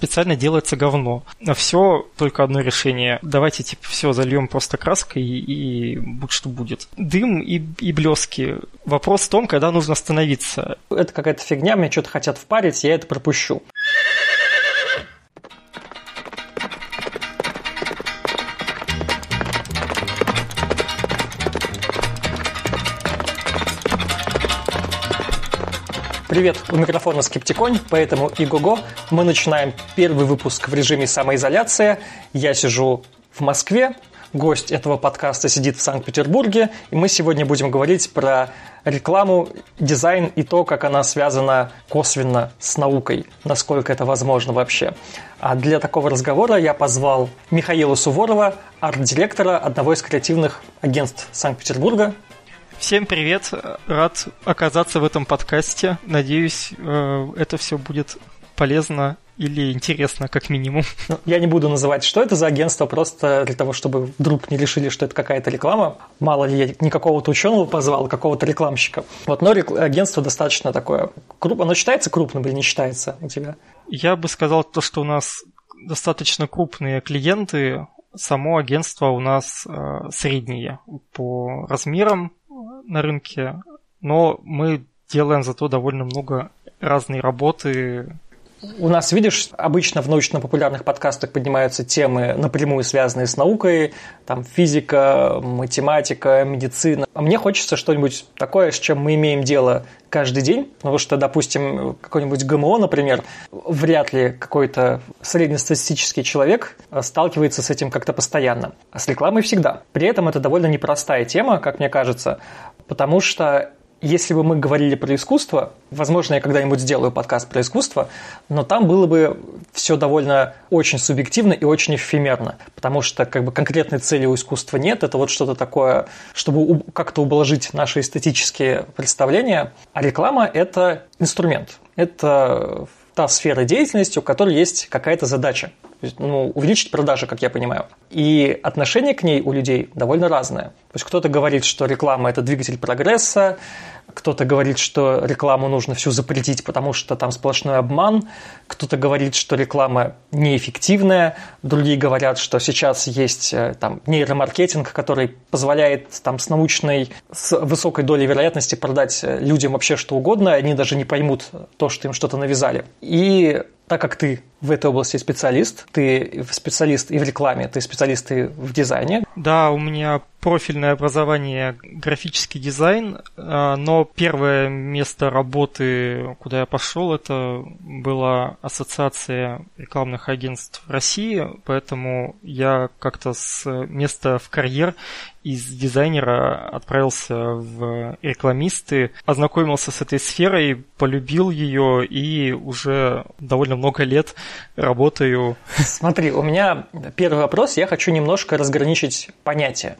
специально делается говно. На все только одно решение. Давайте, типа, все зальем просто краской и, и будь что будет. Дым и, и блески. Вопрос в том, когда нужно остановиться. Это какая-то фигня, мне что-то хотят впарить, я это пропущу. Привет, у микрофона Скептиконь, поэтому и го Мы начинаем первый выпуск в режиме самоизоляции. Я сижу в Москве, гость этого подкаста сидит в Санкт-Петербурге, и мы сегодня будем говорить про рекламу, дизайн и то, как она связана косвенно с наукой, насколько это возможно вообще. А для такого разговора я позвал Михаила Суворова, арт-директора одного из креативных агентств Санкт-Петербурга. Всем привет, рад оказаться в этом подкасте. Надеюсь, э, это все будет полезно или интересно, как минимум. Я не буду называть, что это за агентство, просто для того, чтобы вдруг не решили, что это какая-то реклама. Мало ли, я не какого-то ученого позвал, а какого-то рекламщика. Вот, но агентство достаточно такое крупное. Оно считается крупным или не считается у тебя? Я бы сказал то, что у нас достаточно крупные клиенты, само агентство у нас э, среднее по размерам, на рынке, но мы делаем зато довольно много разной работы. У нас, видишь, обычно в научно-популярных подкастах поднимаются темы, напрямую связанные с наукой, там физика, математика, медицина. А мне хочется что-нибудь такое, с чем мы имеем дело каждый день, потому что, допустим, какой-нибудь ГМО, например, вряд ли какой-то среднестатистический человек сталкивается с этим как-то постоянно, а с рекламой всегда. При этом это довольно непростая тема, как мне кажется, потому что если бы мы говорили про искусство, возможно, я когда-нибудь сделаю подкаст про искусство, но там было бы все довольно очень субъективно и очень эфемерно, потому что как бы конкретной цели у искусства нет, это вот что-то такое, чтобы как-то ублажить наши эстетические представления, а реклама – это инструмент, это та сфера деятельности, у которой есть какая-то задача ну, увеличить продажи, как я понимаю. И отношение к ней у людей довольно разное. То есть кто-то говорит, что реклама – это двигатель прогресса, кто-то говорит, что рекламу нужно всю запретить, потому что там сплошной обман. Кто-то говорит, что реклама неэффективная. Другие говорят, что сейчас есть э, там, нейромаркетинг, который позволяет там, с научной, с высокой долей вероятности продать э, людям вообще что угодно. Они даже не поймут то, что им что-то навязали. И так как ты в этой области специалист, ты специалист и в рекламе, ты специалист и в дизайне. Да, у меня профильное образование графический дизайн, а, но первое место работы, куда я пошел, это была ассоциация рекламных агентств России, поэтому я как-то с места в карьер из дизайнера отправился в рекламисты, ознакомился с этой сферой, полюбил ее и уже довольно много лет работаю. Смотри, у меня первый вопрос, я хочу немножко разграничить понятия,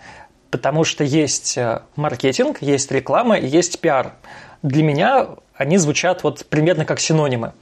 потому что есть э, маркетинг, есть реклама и есть пиар. Для меня они звучат вот примерно как синонимы.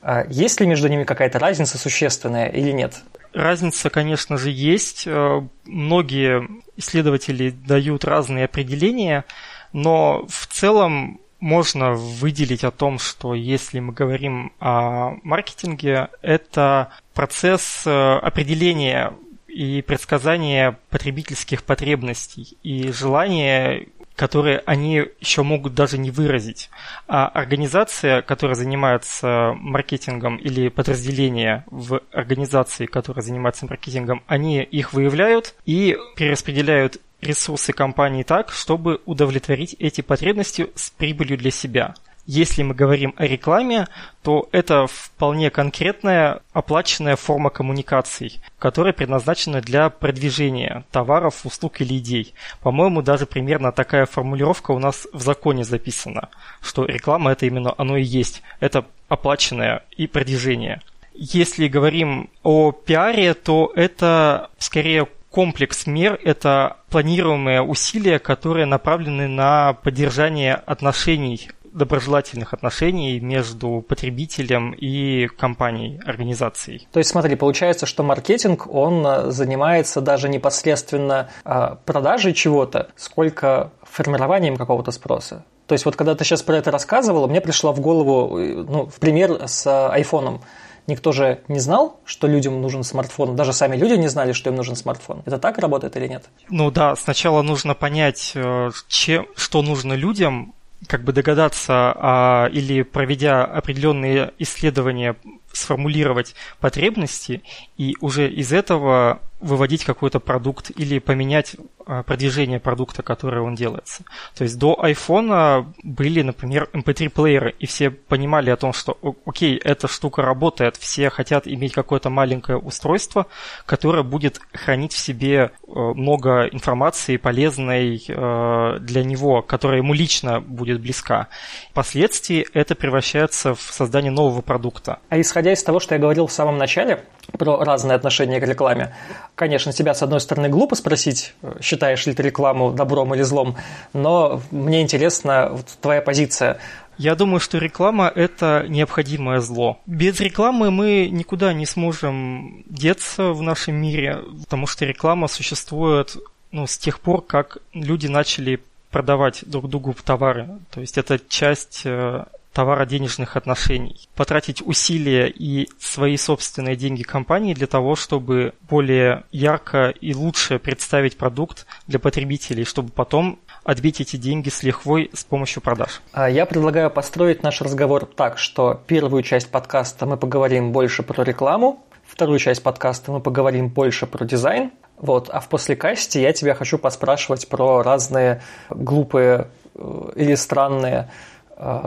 А есть ли между ними какая-то разница существенная или нет? Разница, конечно же, есть. Э, многие исследователи дают разные определения, но в целом можно выделить о том, что если мы говорим о маркетинге, это процесс э, определения и предсказания потребительских потребностей и желания которые они еще могут даже не выразить. А организация, которая занимается маркетингом или подразделение в организации, которая занимается маркетингом, они их выявляют и перераспределяют ресурсы компании так, чтобы удовлетворить эти потребности с прибылью для себя. Если мы говорим о рекламе, то это вполне конкретная оплаченная форма коммуникаций, которая предназначена для продвижения товаров, услуг или идей. По-моему, даже примерно такая формулировка у нас в законе записана, что реклама это именно оно и есть. Это оплаченное и продвижение. Если говорим о пиаре, то это скорее комплекс мер – это планируемые усилия, которые направлены на поддержание отношений доброжелательных отношений между потребителем и компанией, организацией. То есть, смотри, получается, что маркетинг, он э, занимается даже непосредственно э, продажей чего-то, сколько формированием какого-то спроса. То есть вот когда ты сейчас про это рассказывал, мне пришла в голову, э, ну, в пример с айфоном. Никто же не знал, что людям нужен смартфон. Даже сами люди не знали, что им нужен смартфон. Это так работает или нет? Ну да, сначала нужно понять, э, чем, что нужно людям, как бы догадаться а, или проведя определенные исследования сформулировать потребности и уже из этого выводить какой-то продукт или поменять а, продвижение продукта, которое он делается. То есть до iPhone были, например, MP3-плееры, и все понимали о том, что окей, эта штука работает, все хотят иметь какое-то маленькое устройство, которое будет хранить в себе э, много информации полезной э, для него, которая ему лично будет близка. Впоследствии это превращается в создание нового продукта. А исходя из того, что я говорил в самом начале, про разные отношения к рекламе. Конечно, тебя, с одной стороны, глупо спросить, считаешь ли ты рекламу добром или злом, но мне интересна вот твоя позиция. Я думаю, что реклама – это необходимое зло. Без рекламы мы никуда не сможем деться в нашем мире, потому что реклама существует ну, с тех пор, как люди начали продавать друг другу товары. То есть это часть э, товароденежных отношений. Потратить усилия и свои собственные деньги компании для того, чтобы более ярко и лучше представить продукт для потребителей, чтобы потом отбить эти деньги с лихвой с помощью продаж. А я предлагаю построить наш разговор так, что первую часть подкаста мы поговорим больше про рекламу, вторую часть подкаста мы поговорим больше про дизайн, вот, а в послекасте я тебя хочу поспрашивать про разные глупые э, или странные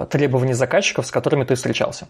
требований заказчиков, с которыми ты встречался.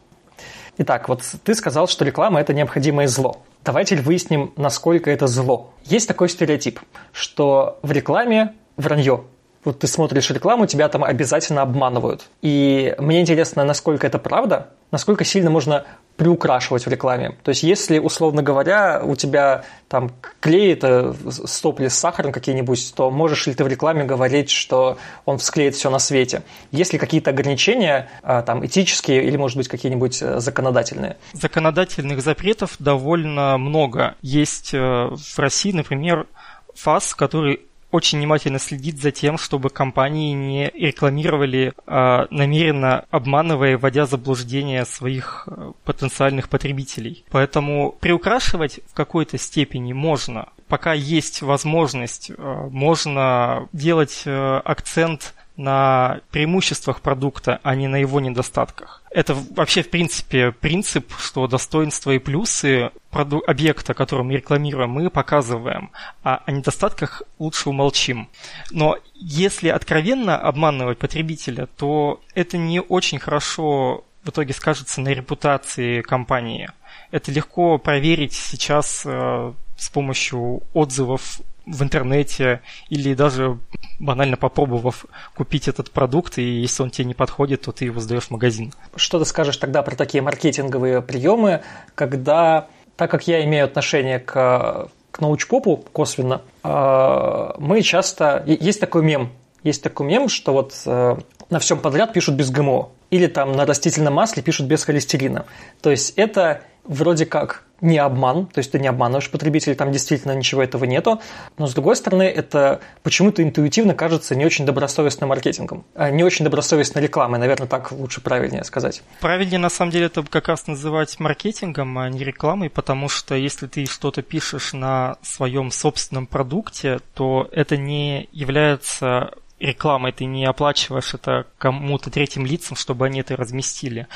Итак, вот ты сказал, что реклама – это необходимое зло. Давайте выясним, насколько это зло. Есть такой стереотип, что в рекламе вранье. Вот ты смотришь рекламу, тебя там обязательно обманывают. И мне интересно, насколько это правда, насколько сильно можно приукрашивать в рекламе. То есть, если, условно говоря, у тебя там клей это стопли с сахаром какие-нибудь, то можешь ли ты в рекламе говорить, что он всклеит все на свете? Есть ли какие-то ограничения, а, там, этические или, может быть, какие-нибудь э, законодательные? Законодательных запретов довольно много. Есть э, в России, например, ФАС, который очень внимательно следит за тем, чтобы компании не рекламировали а, намеренно обманывая, вводя заблуждение своих а, потенциальных потребителей. Поэтому приукрашивать в какой-то степени можно. Пока есть возможность, а, можно делать а, акцент на преимуществах продукта, а не на его недостатках. Это вообще, в принципе, принцип, что достоинства и плюсы объекта, который мы рекламируем, мы показываем, а о недостатках лучше умолчим. Но если откровенно обманывать потребителя, то это не очень хорошо в итоге скажется на репутации компании. Это легко проверить сейчас э, с помощью отзывов в интернете или даже банально попробовав купить этот продукт, и если он тебе не подходит, то ты его сдаешь в магазин. Что ты скажешь тогда про такие маркетинговые приемы, когда, так как я имею отношение к, к научпопу косвенно, э, мы часто... Есть такой мем, есть такой мем, что вот э, на всем подряд пишут без ГМО, или там на растительном масле пишут без холестерина. То есть это вроде как не обман, то есть ты не обманываешь потребителя, там действительно ничего этого нету, но с другой стороны это почему-то интуитивно кажется не очень добросовестным маркетингом, а не очень добросовестной рекламой, наверное, так лучше правильнее сказать. Правильнее на самом деле это как раз называть маркетингом, а не рекламой, потому что если ты что-то пишешь на своем собственном продукте, то это не является рекламой, ты не оплачиваешь это кому-то третьим лицам, чтобы они это разместили.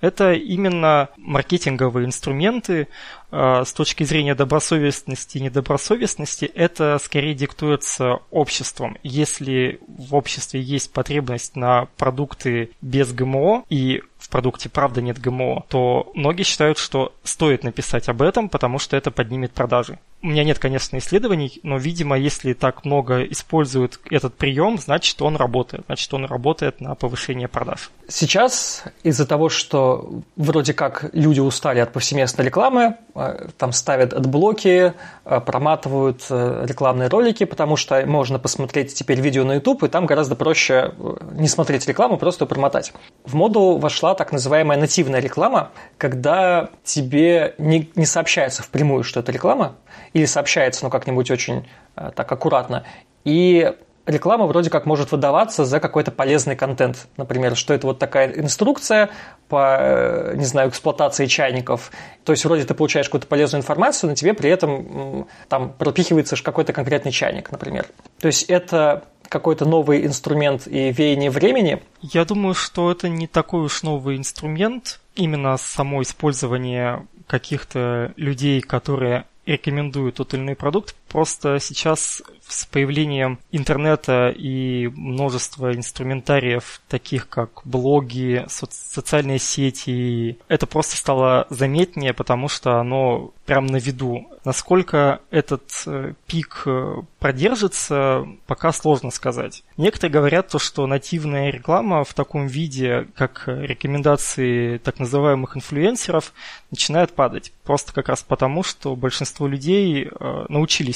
Это именно маркетинговые инструменты э, с точки зрения добросовестности и недобросовестности. Это скорее диктуется обществом. Если в обществе есть потребность на продукты без ГМО и в продукте правда нет ГМО, то многие считают, что стоит написать об этом, потому что это поднимет продажи. У меня нет, конечно, исследований, но, видимо, если так много используют этот прием, значит, он работает. Значит, он работает на повышение продаж. Сейчас из-за того, что вроде как люди устали от повсеместной рекламы, э, там ставят adblock и, э, проматывают э, рекламные ролики, потому что можно посмотреть теперь видео на YouTube, и там гораздо проще не смотреть рекламу, просто промотать. В моду вошла так называемая нативная реклама, когда тебе не, не сообщается впрямую, что это реклама, или сообщается, ну, как-нибудь очень э, так аккуратно. И реклама вроде как может выдаваться за какой-то полезный контент. Например, что это вот такая инструкция по, э, не знаю, эксплуатации чайников. То есть вроде ты получаешь какую-то полезную информацию, но тебе при этом там пропихивается какой-то конкретный чайник, например. То есть это какой-то новый инструмент и веяние времени? Я думаю, что это не такой уж новый инструмент. Именно само использование каких-то людей, которые рекомендуют тот или иной продукт, просто сейчас с появлением интернета и множества инструментариев, таких как блоги, соци- социальные сети, это просто стало заметнее, потому что оно прям на виду. Насколько этот э, пик э, продержится, пока сложно сказать. Некоторые говорят то, что нативная реклама в таком виде, как рекомендации так называемых инфлюенсеров, начинает падать. Просто как раз потому, что большинство людей э,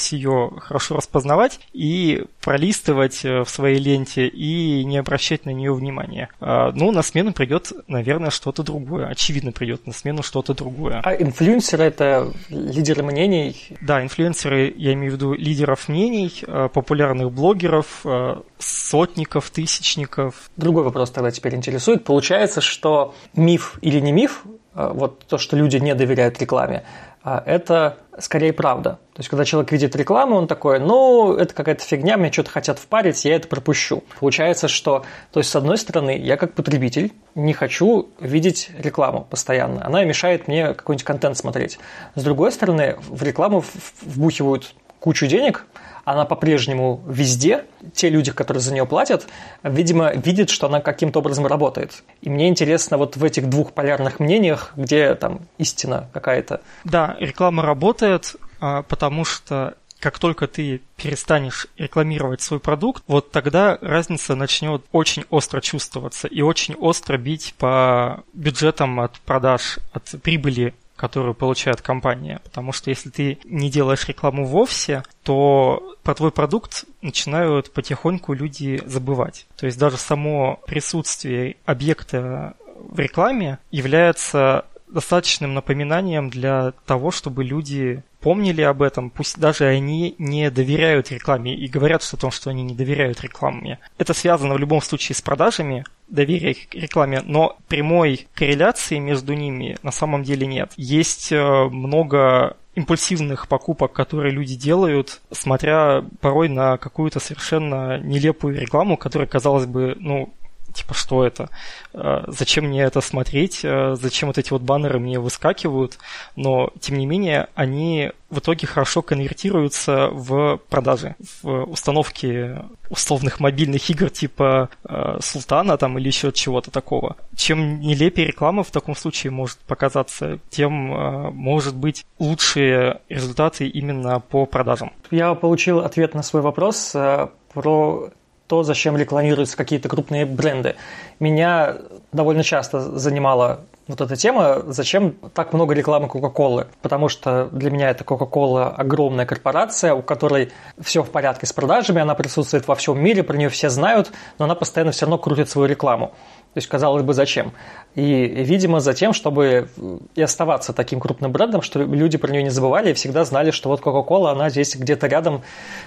научились ее хорошо распознавать, и пролистывать э, в своей ленте и не обращать на нее внимания. А, ну, на смену придет, наверное, что-то другое. Очевидно, придет на смену что-то другое. А инфлюенсеры это лидеры мнений? Да, инфлюенсеры, я имею в виду лидеров мнений, э, популярных блогеров, э, сотников, тысячников. Другой вопрос тогда теперь интересует. Получается, что миф или не миф, вот то, что люди не доверяют рекламе, а это скорее правда. То есть, когда человек видит рекламу, он такой, ну, это какая-то фигня, мне что-то хотят впарить, я это пропущу. Получается, что, то есть, с одной стороны, я как потребитель не хочу видеть рекламу постоянно. Она мешает мне какой-нибудь контент смотреть. С другой стороны, в рекламу вбухивают кучу денег – она по-прежнему везде. Те люди, которые за нее платят, видимо, видят, что она каким-то образом работает. И мне интересно вот в этих двух полярных мнениях, где там истина какая-то. Да, реклама работает, а, потому что как только ты перестанешь рекламировать свой продукт, вот тогда разница начнет очень остро чувствоваться и очень остро бить по бюджетам от продаж, от прибыли которую получает компания. Потому что если ты не делаешь рекламу вовсе, то про твой продукт начинают потихоньку люди забывать. То есть даже само присутствие объекта в рекламе является достаточным напоминанием для того, чтобы люди помнили об этом, пусть даже они не доверяют рекламе и говорят о том, что они не доверяют рекламе. Это связано в любом случае с продажами, доверие к рекламе, но прямой корреляции между ними на самом деле нет. Есть э, много импульсивных покупок, которые люди делают, смотря порой на какую-то совершенно нелепую рекламу, которая, казалось бы, ну, типа, что это? А, зачем мне это смотреть? А, зачем вот эти вот баннеры мне выскакивают? Но, тем не менее, они в итоге хорошо конвертируются в продажи, в установки условных мобильных игр типа э, Султана там или еще чего-то такого. Чем нелепее реклама в таком случае может показаться, тем э, может быть лучшие результаты именно по продажам. Я получил ответ на свой вопрос э, про то, зачем рекламируются какие-то крупные бренды. Меня довольно часто занимала вот эта тема, зачем так много рекламы Кока-Колы? Потому что для меня это Кока-Кола огромная корпорация, у которой все в порядке с продажами, она присутствует во всем мире, про нее все знают, но она постоянно все равно крутит свою рекламу. То есть, казалось бы, зачем? И, видимо, за тем, чтобы и оставаться таким крупным брендом, что люди про нее не забывали и всегда знали, что вот Coca-Cola, она здесь где-то рядом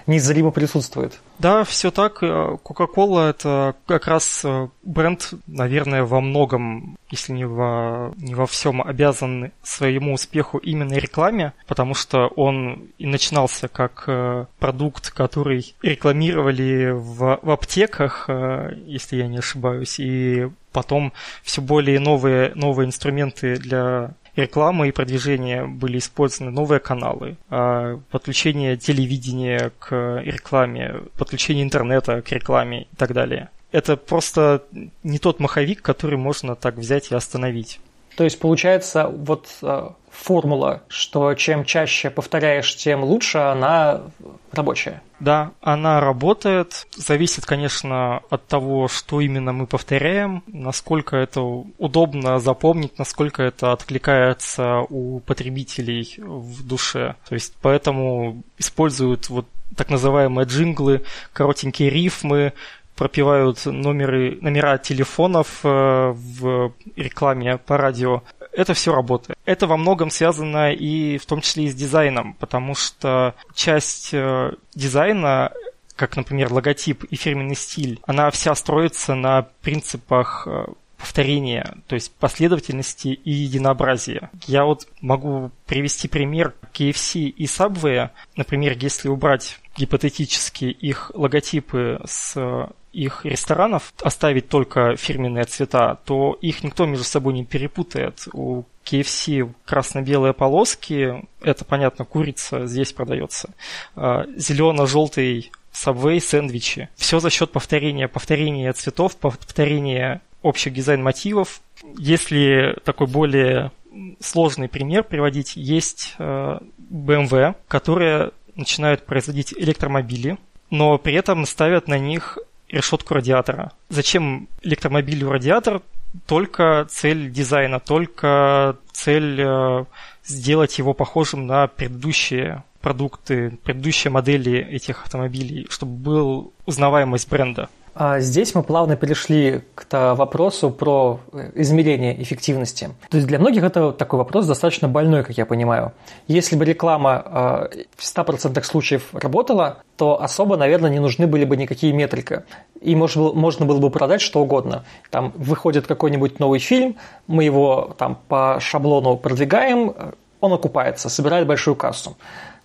незримо присутствует. Да, все так. Coca-Cola – это как раз э, бренд, наверное, во многом, если не во, не во всем, обязан своему успеху именно рекламе, потому что он и начинался как э, продукт, который рекламировали в, в аптеках, э, если я не ошибаюсь, и потом все более новые, новые инструменты для рекламы и продвижения были использованы новые каналы, а, подключение телевидения к рекламе, подключение интернета к рекламе и так далее. Это просто не тот маховик, который можно так взять и остановить. То есть получается вот а, формула, что чем чаще повторяешь, тем лучше, она рабочая. Да, она работает. Зависит, конечно, от того, что именно мы повторяем, насколько это удобно запомнить, насколько это откликается у потребителей в душе. То есть поэтому используют вот так называемые джинглы, коротенькие рифмы, пропивают номеры, номера телефонов э, в рекламе по радио это все работает. Это во многом связано и в том числе и с дизайном, потому что часть э, дизайна как, например, логотип и фирменный стиль, она вся строится на принципах э, повторения, то есть последовательности и единообразия. Я вот могу привести пример KFC и Subway. Например, если убрать гипотетически их логотипы с их ресторанов, оставить только фирменные цвета, то их никто между собой не перепутает. У KFC красно-белые полоски, это, понятно, курица здесь продается. А, Зелено-желтый Subway сэндвичи. Все за счет повторения, повторения цветов, повторения общих дизайн-мотивов. Если такой более сложный пример приводить, есть э, BMW, которые начинают производить электромобили, но при этом ставят на них решетку радиатора. Зачем электромобилю радиатор? Только цель дизайна, только цель э, сделать его похожим на предыдущие продукты, предыдущие модели этих автомобилей, чтобы был узнаваемость бренда. А здесь мы плавно перешли к вопросу про э, измерение эффективности. То есть для многих это такой вопрос достаточно больной, как я понимаю. Если бы реклама э, в 100% случаев работала, то особо, наверное, не нужны были бы никакие метрики. И можно, можно было бы продать что угодно. Там выходит какой-нибудь новый фильм, мы его там по шаблону продвигаем, э, он окупается, собирает большую кассу.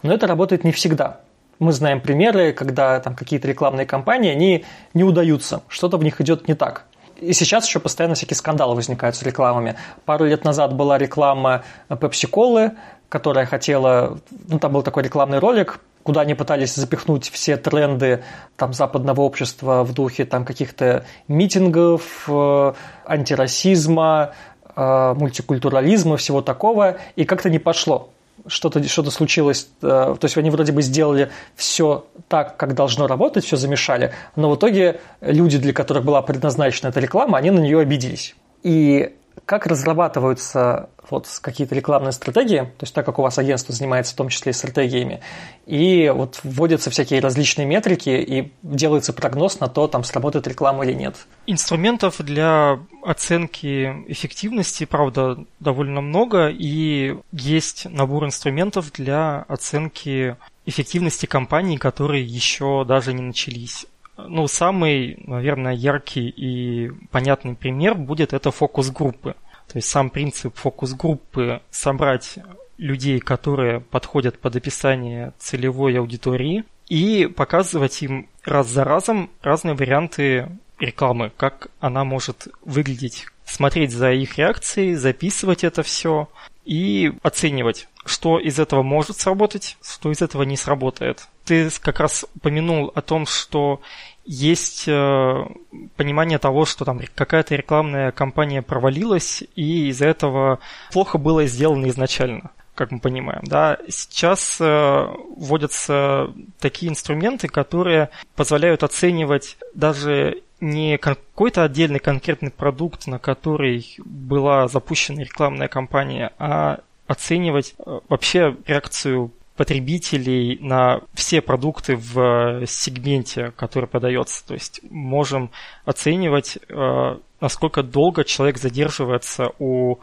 Но это работает не всегда мы знаем примеры, когда там какие-то рекламные кампании, они не удаются, что-то в них идет не так. И сейчас еще постоянно всякие скандалы возникают с рекламами. Пару лет назад была реклама Pepsi-Cola, которая хотела... Ну, там был такой рекламный ролик, куда они пытались запихнуть все тренды там, западного общества в духе там, каких-то митингов, э, антирасизма, э, мультикультурализма, всего такого, и как-то не пошло что-то что случилось, э, то есть они вроде бы сделали все так, как должно работать, все замешали, но в итоге люди, для которых была предназначена эта реклама, они на нее обиделись. И как разрабатываются вот какие-то рекламные стратегии, то есть так как у вас агентство занимается в том числе и стратегиями, и вот вводятся всякие различные метрики и делается прогноз на то, там сработает реклама или нет. Инструментов для оценки эффективности, правда, довольно много, и есть набор инструментов для оценки эффективности компаний, которые еще даже не начались. Ну, самый, наверное, яркий и понятный пример будет это фокус-группы. То есть сам принцип фокус-группы – собрать людей, которые подходят под описание целевой аудитории, и показывать им раз за разом разные варианты рекламы, как она может выглядеть, смотреть за их реакцией, записывать это все и оценивать, что из этого может сработать, что из этого не сработает. Ты как раз упомянул о том, что есть э, понимание того, что там какая-то рекламная кампания провалилась, и из-за этого плохо было сделано изначально как мы понимаем. Да, сейчас э, вводятся такие инструменты, которые позволяют оценивать даже не какой-то отдельный конкретный продукт, на который была запущена рекламная кампания, а оценивать э, вообще реакцию потребителей на все продукты в сегменте, который подается. То есть можем оценивать, э, насколько долго человек задерживается у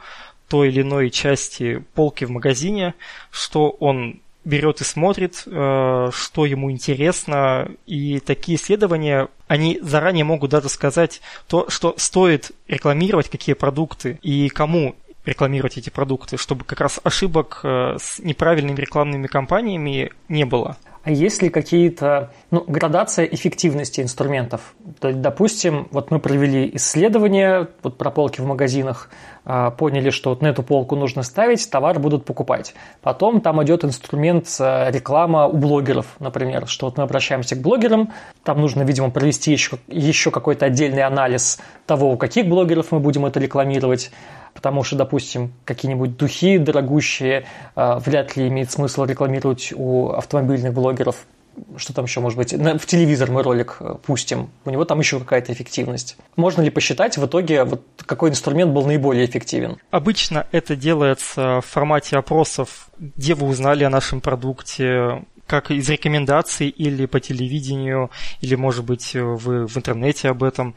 той или иной части полки в магазине, что он берет и смотрит, э, что ему интересно. И такие исследования, они заранее могут даже сказать то, что стоит рекламировать, какие продукты и кому рекламировать эти продукты, чтобы как раз ошибок э, с неправильными рекламными кампаниями не было. А есть ли какие-то, ну, градация эффективности инструментов? То есть, допустим, вот мы провели исследование вот про полки в магазинах, а, поняли, что вот на эту полку нужно ставить, товар будут покупать. Потом там идет инструмент э, реклама у блогеров, например, что вот мы обращаемся к блогерам, там нужно, видимо, провести еще, еще какой-то отдельный анализ того, у каких блогеров мы будем это рекламировать, потому что, допустим, какие-нибудь духи дорогущие э, вряд ли имеет смысл рекламировать у автомобильных блогеров. Что там еще может быть? В телевизор мы ролик э, пустим, у него там еще какая-то эффективность. Можно ли посчитать в итоге, вот какой инструмент был наиболее эффективен? Обычно это делается в формате опросов, где вы узнали о нашем продукте, как из рекомендаций или по телевидению, или, может быть, вы в интернете об этом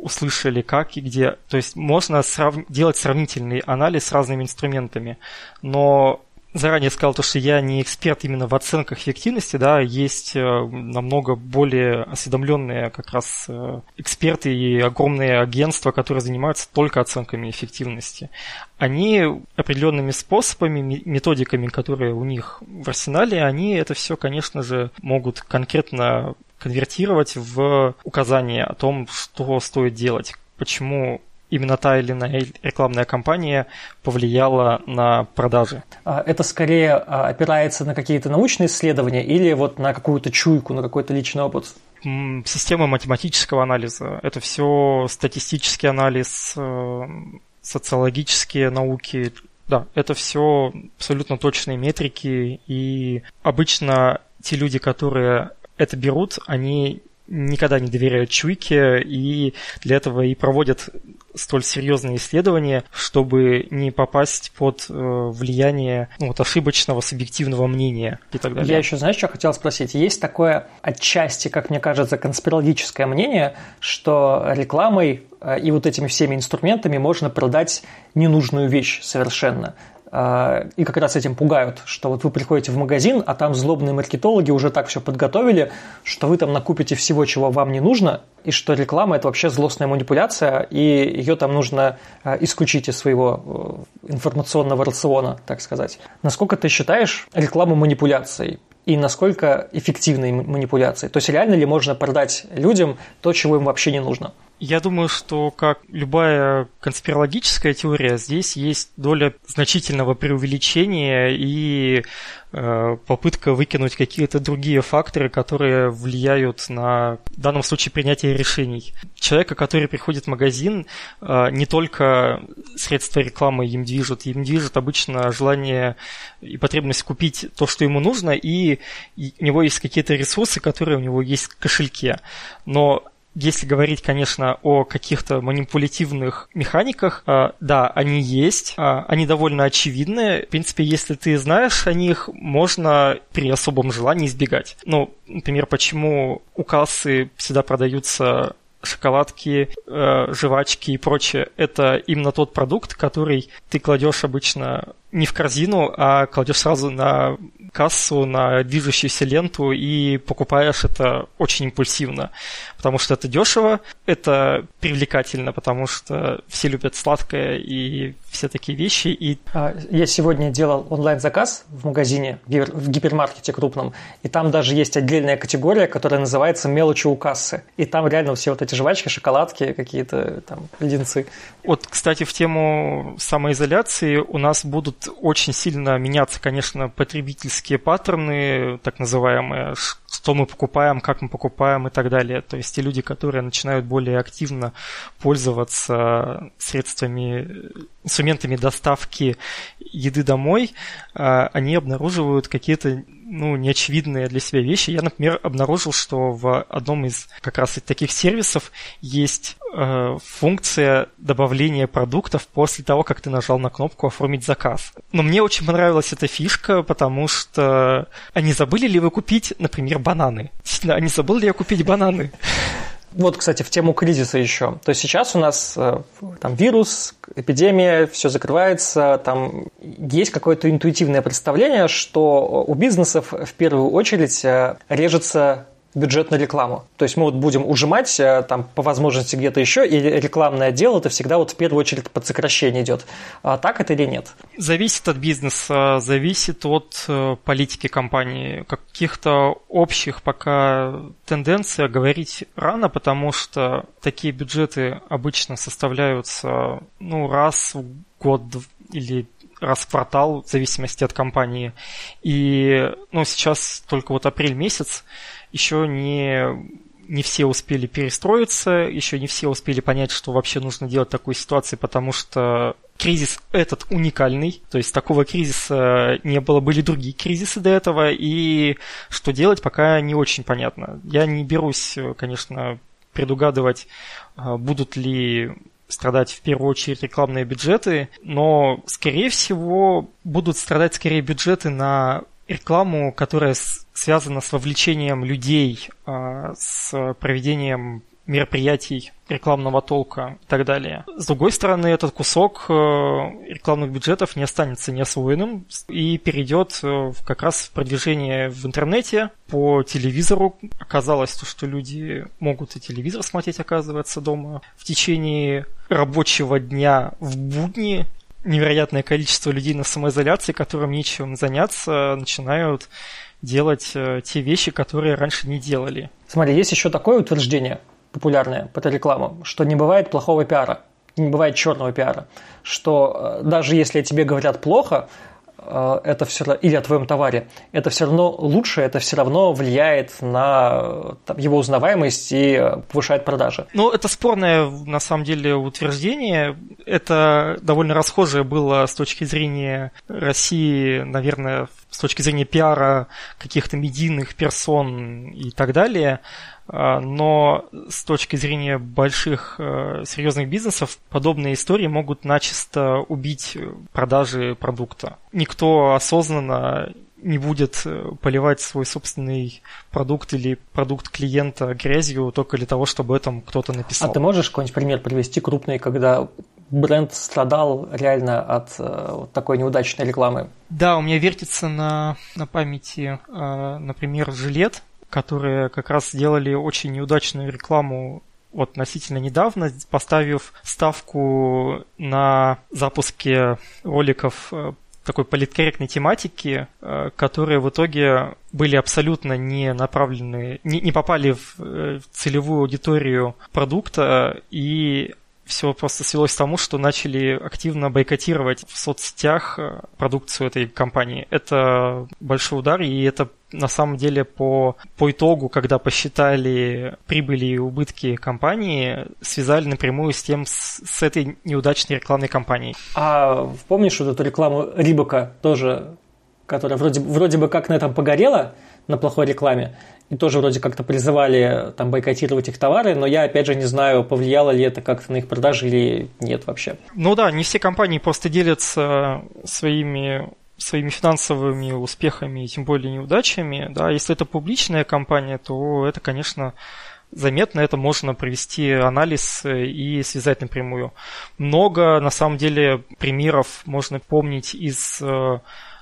услышали, как и где. То есть можно срав... делать сравнительный анализ с разными инструментами. Но заранее сказал то, что я не эксперт именно в оценках эффективности, да, есть э, намного более осведомленные как раз э, эксперты и огромные агентства, которые занимаются только оценками эффективности. Они определенными способами, методиками, которые у них в арсенале, они это все, конечно же, могут конкретно конвертировать в указание о том, что стоит делать, почему именно та или иная рекламная кампания повлияла на продажи? А, это скорее а, опирается на какие-то научные исследования или вот на какую-то чуйку, на какой-то личный опыт? Система математического анализа. Это все статистический анализ, э, социологические науки. Да, это все абсолютно точные метрики. И обычно те люди, которые это берут, они никогда не доверяют чуйке, и для этого и проводят столь серьезные исследования, чтобы не попасть под э, влияние ну, вот, ошибочного субъективного мнения и так далее. Я еще, знаешь, что хотел спросить? Есть такое отчасти, как мне кажется, конспирологическое мнение, что рекламой э, и вот этими всеми инструментами можно продать ненужную вещь совершенно. А, и как раз этим пугают, что вот вы приходите в магазин, а там злобные маркетологи уже так все подготовили, что вы там накупите всего, чего вам не нужно, и что реклама – это вообще злостная манипуляция, и ее там нужно а, исключить из своего э, информационного рациона, так сказать. Насколько ты считаешь рекламу манипуляцией? и насколько эффективной манипуляцией. То есть реально ли можно продать людям то, чего им вообще не нужно? Я думаю, что как любая конспирологическая теория, здесь есть доля значительного преувеличения и э, попытка выкинуть какие-то другие факторы, которые влияют на, в данном случае, принятие решений. Человека, который приходит в магазин, э, не только средства рекламы им движут, им движет обычно желание и потребность купить то, что ему нужно, и у него есть какие-то ресурсы, которые у него есть в кошельке. Но если говорить, конечно, о каких-то манипулятивных механиках, э, да, они есть, э, они довольно очевидны. В принципе, если ты знаешь о них, можно при особом желании избегать. Ну, например, почему у кассы всегда продаются шоколадки, э, жвачки и прочее, это именно тот продукт, который ты кладешь обычно не в корзину, а кладешь сразу на кассу, на движущуюся ленту и покупаешь это очень импульсивно, потому что это дешево, это привлекательно, потому что все любят сладкое и все такие вещи. И... А, я сегодня делал онлайн-заказ в магазине, в гипермаркете крупном, и там даже есть отдельная категория, которая называется «мелочи у кассы». И там реально все вот эти жвачки, шоколадки, какие-то там леденцы. Вот, кстати, в тему самоизоляции у нас будут очень сильно меняться, конечно, потребительские паттерны, так называемые, что мы покупаем, как мы покупаем и так далее. То есть те люди, которые начинают более активно пользоваться средствами, инструментами доставки еды домой, а, они обнаруживают какие-то ну, неочевидные для себя вещи. Я, например, обнаружил, что в одном из как раз таких сервисов есть э, функция добавления продуктов после того, как ты нажал на кнопку «Оформить заказ». Но мне очень понравилась эта фишка, потому что они забыли ли вы купить, например, бананы? Они забыли ли я купить бананы? Вот, кстати, в тему кризиса еще. То есть сейчас у нас э, там вирус, эпидемия, все закрывается, там есть какое-то интуитивное представление, что у бизнесов в первую очередь э, режется бюджет на рекламу. То есть мы вот будем ужимать э, там по возможности где-то еще, и рекламный отдел это всегда вот в первую очередь под сокращение идет. А так это или нет? Зависит от бизнеса, зависит от э, политики компании. Каких-то общих пока тенденций говорить рано, потому что такие бюджеты обычно составляются ну, раз в год или раз в квартал, в зависимости от компании. И ну, сейчас только вот апрель месяц, еще не, не все успели перестроиться, еще не все успели понять, что вообще нужно делать в такой ситуации, потому что кризис этот уникальный, то есть такого кризиса не было, были другие кризисы до этого, и что делать пока не очень понятно. Я не берусь, конечно, предугадывать, а, будут ли страдать в первую очередь рекламные бюджеты, но, скорее всего, будут страдать скорее бюджеты на рекламу, которая связана с вовлечением людей, а, с проведением мероприятий рекламного толка и так далее. С другой стороны, этот кусок э, рекламных бюджетов не останется неосвоенным и перейдет э, как раз в продвижение в интернете, по телевизору. Оказалось, что люди могут и телевизор смотреть, оказывается, дома в течение рабочего дня в будни невероятное количество людей на самоизоляции, которым нечем заняться, начинают делать э, те вещи, которые раньше не делали. Смотри, есть еще такое утверждение популярное по рекламам, что не бывает плохого пиара, не бывает черного пиара, что э, даже если тебе говорят плохо, это все или о твоем товаре, это все равно лучше, это все равно влияет на там, его узнаваемость и повышает продажи. Ну, это спорное на самом деле утверждение. Это довольно расхожее было с точки зрения России, наверное, с точки зрения пиара каких-то медийных персон и так далее. А, но с точки зрения больших э, серьезных бизнесов подобные истории могут начисто убить продажи продукта. Никто осознанно не будет э, поливать свой собственный продукт или продукт клиента грязью только для того, чтобы этом кто-то написал. А ты можешь какой-нибудь пример привести крупный, когда бренд страдал реально от э, вот такой неудачной рекламы? Да, у меня вертится на, на памяти, э, например, жилет, которые как раз сделали очень неудачную рекламу вот относительно недавно, поставив ставку на запуске роликов э, такой политкорректной тематики, которые в итоге были абсолютно не направлены, не, не попали в целевую аудиторию продукта и все просто свелось к тому, что начали активно бойкотировать в соцсетях э, продукцию этой компании. Это большой удар, и это на самом деле по, по итогу, когда посчитали прибыли и убытки компании, связали напрямую с тем, с, с этой неудачной рекламной кампанией. А помнишь вот эту рекламу Рибака тоже, которая вроде, вроде бы как на этом погорела, на плохой рекламе, и тоже вроде как-то призывали там бойкотировать их товары, но я опять же не знаю, повлияло ли это как-то на их продажи или нет вообще. Ну да, не все компании просто делятся своими своими финансовыми успехами и тем более неудачами. Да, если это публичная компания, то это, конечно, заметно, это можно провести анализ и связать напрямую. Много, на самом деле, примеров можно помнить из э,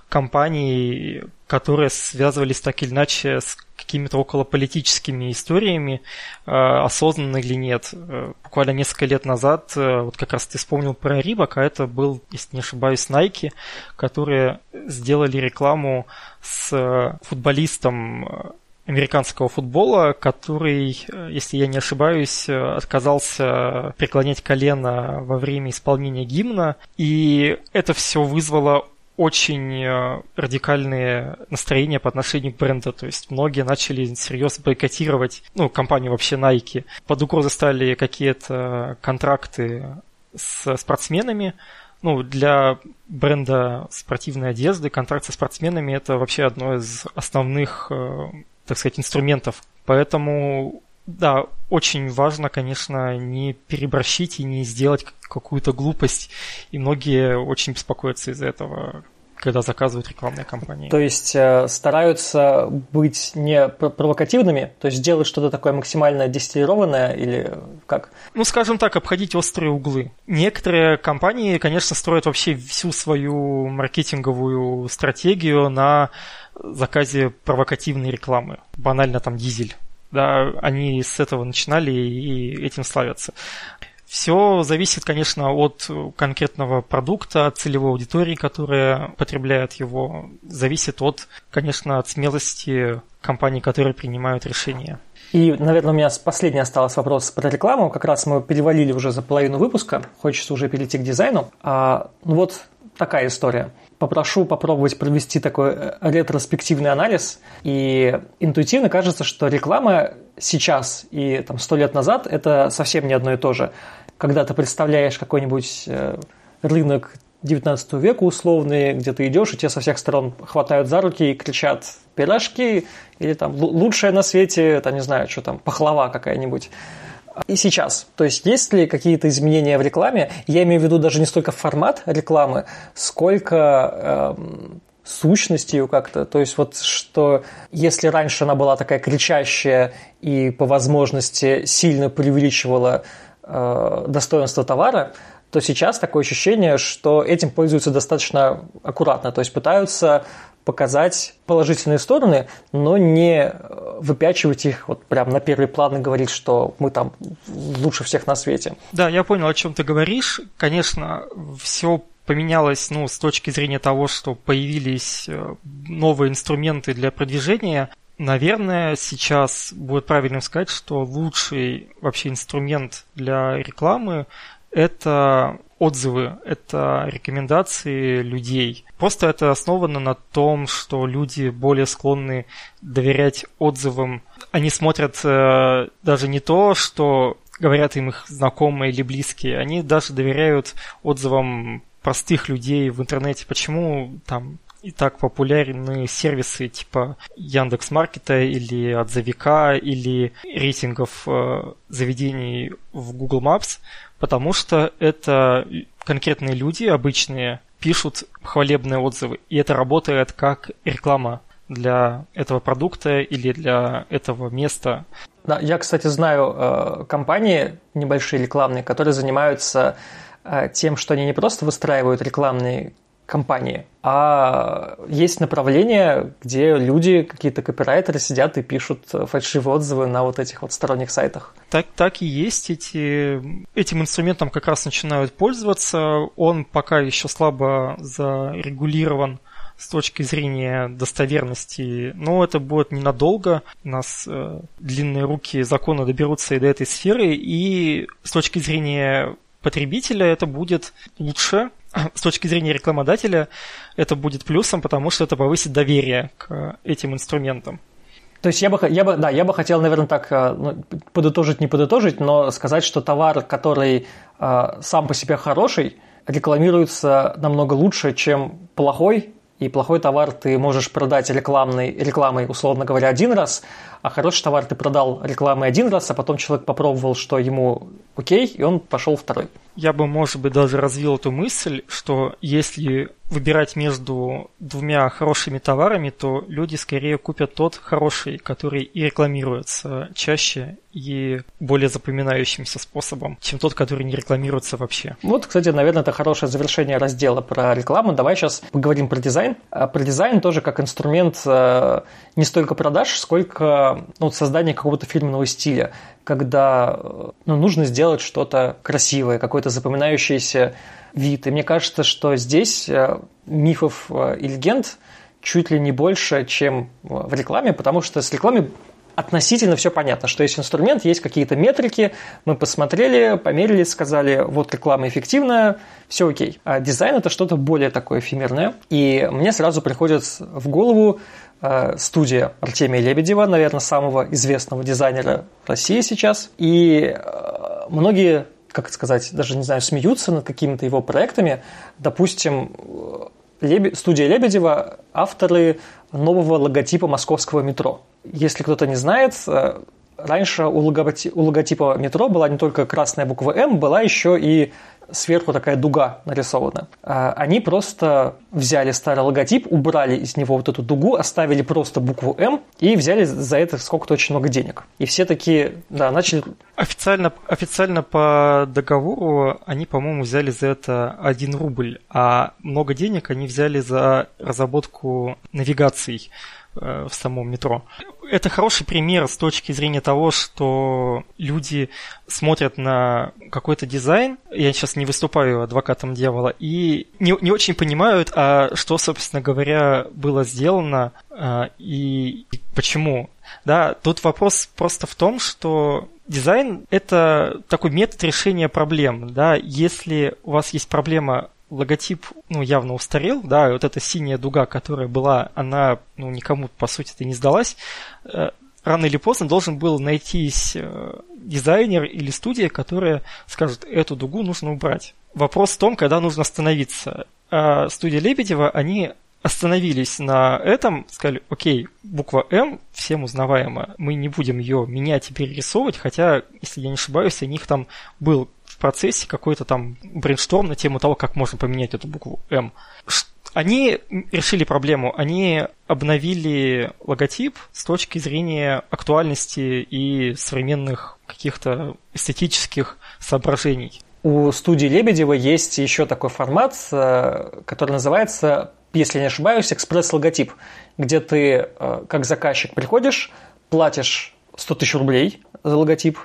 компаний, которые связывались так или иначе с какими-то околополитическими историями, э, осознанно или нет. Э, буквально несколько лет назад, э, вот как раз ты вспомнил про Рибак, а это был, если не ошибаюсь, Nike, которые сделали рекламу с футболистом американского футбола, который, если я не ошибаюсь, отказался преклонять колено во время исполнения гимна. И это все вызвало очень э, радикальные настроения по отношению к бренду. То есть многие начали серьезно бойкотировать, ну, компанию вообще Nike. Под угрозой стали какие-то контракты с спортсменами. Ну, для бренда спортивной одежды контракт со спортсменами это вообще одно из основных, э, так сказать, инструментов. Поэтому да, очень важно, конечно, не переборщить и не сделать какую-то глупость. И многие очень беспокоятся из-за этого, когда заказывают рекламные кампании. То есть э, стараются быть не провокативными, то есть делать что-то такое максимально дистиллированное или как? Ну, скажем так, обходить острые углы. Некоторые компании, конечно, строят вообще всю свою маркетинговую стратегию на заказе провокативной рекламы. Банально там дизель да, они с этого начинали и этим славятся. Все зависит, конечно, от конкретного продукта, от целевой аудитории, которая потребляет его. Зависит от, конечно, от смелости компаний, которые принимают решения. И, наверное, у меня последний остался вопрос про рекламу. Как раз мы перевалили уже за половину выпуска. Хочется уже перейти к дизайну. А, ну вот такая история попрошу попробовать провести такой э, ретроспективный анализ. И интуитивно кажется, что реклама сейчас и там сто лет назад это совсем не одно и то же. Когда ты представляешь какой-нибудь э, рынок 19 века условный, где ты идешь, и тебя со всех сторон хватают за руки и кричат пирожки, или там лучшее на свете, там не знаю, что там, пахлава какая-нибудь и сейчас. То есть есть ли какие-то изменения в рекламе? Я имею в виду даже не столько формат рекламы, сколько, э, сущность ее как-то. То есть вот что если раньше она была такая кричащая и по возможности сильно преувеличивала э, достоинство товара, то сейчас такое ощущение, что этим пользуются достаточно аккуратно, то есть пытаются показать положительные стороны, но не э, выпячивать их вот прям на первый план и говорить, что мы там лучше всех на свете. Да, я понял, о чем ты говоришь. Конечно, все поменялось, ну, с точки зрения того, что появились э, новые инструменты для продвижения. Наверное, сейчас будет правильно сказать, что лучший вообще инструмент для рекламы это отзывы, это рекомендации людей. Просто это основано на том, что люди более склонны доверять отзывам. Они смотрят э, даже не то, что говорят им их знакомые или близкие, они даже доверяют отзывам простых людей в интернете. Почему там и так популярны сервисы типа Яндекс Маркета или отзывика или рейтингов э, заведений в Google Maps, потому что это конкретные люди, обычные, пишут хвалебные отзывы, и это работает как реклама для этого продукта или для этого места. Да, я, кстати, знаю э, компании небольшие рекламные, которые занимаются э, тем, что они не просто выстраивают рекламные компании, а есть направление, где люди, какие-то копирайтеры сидят и пишут фальшивые отзывы на вот этих вот сторонних сайтах. Так, так и есть. Эти, этим инструментом как раз начинают пользоваться. Он пока еще слабо зарегулирован с точки зрения достоверности, но это будет ненадолго. У нас э, длинные руки закона доберутся и до этой сферы, и с точки зрения потребителя это будет лучше, с точки зрения рекламодателя это будет плюсом, потому что это повысит доверие к этим инструментам. То есть я бы, я бы, да, я бы хотел, наверное, так э, ну, подытожить, не подытожить, но сказать, что товар, который э, сам по себе хороший, рекламируется намного лучше, чем плохой, и плохой товар ты можешь продать рекламной, рекламой, условно говоря, один раз, а хороший товар ты продал рекламой один раз, а потом человек попробовал, что ему окей, и он пошел второй. Я бы, может быть, даже развил эту мысль, что если выбирать между двумя хорошими товарами, то люди скорее купят тот хороший, который и рекламируется чаще и более запоминающимся способом, чем тот, который не рекламируется вообще. Вот, кстати, наверное, это хорошее завершение раздела про рекламу. Давай сейчас поговорим про дизайн. А про дизайн тоже как инструмент э, не столько продаж, сколько ну, создания какого-то фирменного стиля, когда ну, нужно сделать что-то красивое, какой-то запоминающийся вид. И мне кажется, что здесь э, мифов э, и легенд чуть ли не больше, чем в рекламе, потому что с рекламой относительно все понятно, что есть инструмент, есть какие-то метрики, мы посмотрели, померили, сказали, вот реклама эффективная, все окей. А дизайн это что-то более такое эфемерное. И мне сразу приходит в голову э, студия Артемия Лебедева, наверное, самого известного дизайнера России сейчас. И э, многие как сказать, даже не знаю, смеются над какими-то его проектами. Допустим, Лебе... студия Лебедева – авторы нового логотипа московского метро. Если кто-то не знает, э, раньше у, логотипа, у логотипа метро была не только красная буква «М», была еще и сверху такая дуга нарисована. А, они просто взяли старый логотип, убрали из него вот эту дугу, оставили просто букву М и взяли за это сколько-то очень много денег. И все такие, да, начали... Официально, официально по договору они, по-моему, взяли за это 1 рубль, а много денег они взяли за разработку навигаций э, в самом метро это хороший пример с точки зрения того, что люди смотрят на какой-то дизайн, я сейчас не выступаю адвокатом дьявола, и не, не очень понимают, а что, собственно говоря, было сделано и, и почему. Да, тут вопрос просто в том, что дизайн – это такой метод решения проблем. Да? Если у вас есть проблема логотип, ну, явно устарел, да, вот эта синяя дуга, которая была, она, ну, никому, по сути, то не сдалась. Э, рано или поздно должен был найтись э, дизайнер или студия, которая скажет, эту дугу нужно убрать. Вопрос в том, когда нужно остановиться. А студия Лебедева, они остановились на этом, сказали, окей, буква М всем узнаваема, мы не будем ее менять и перерисовывать, хотя, если я не ошибаюсь, у них там был в процессе какой-то там brainstorm на тему того, как можно поменять эту букву М. Они решили проблему. Они обновили логотип с точки зрения актуальности и современных каких-то эстетических соображений. У студии Лебедева есть еще такой формат, э, который называется, если не ошибаюсь, экспресс-логотип, где ты э, как заказчик приходишь, платишь 100 тысяч рублей за логотип,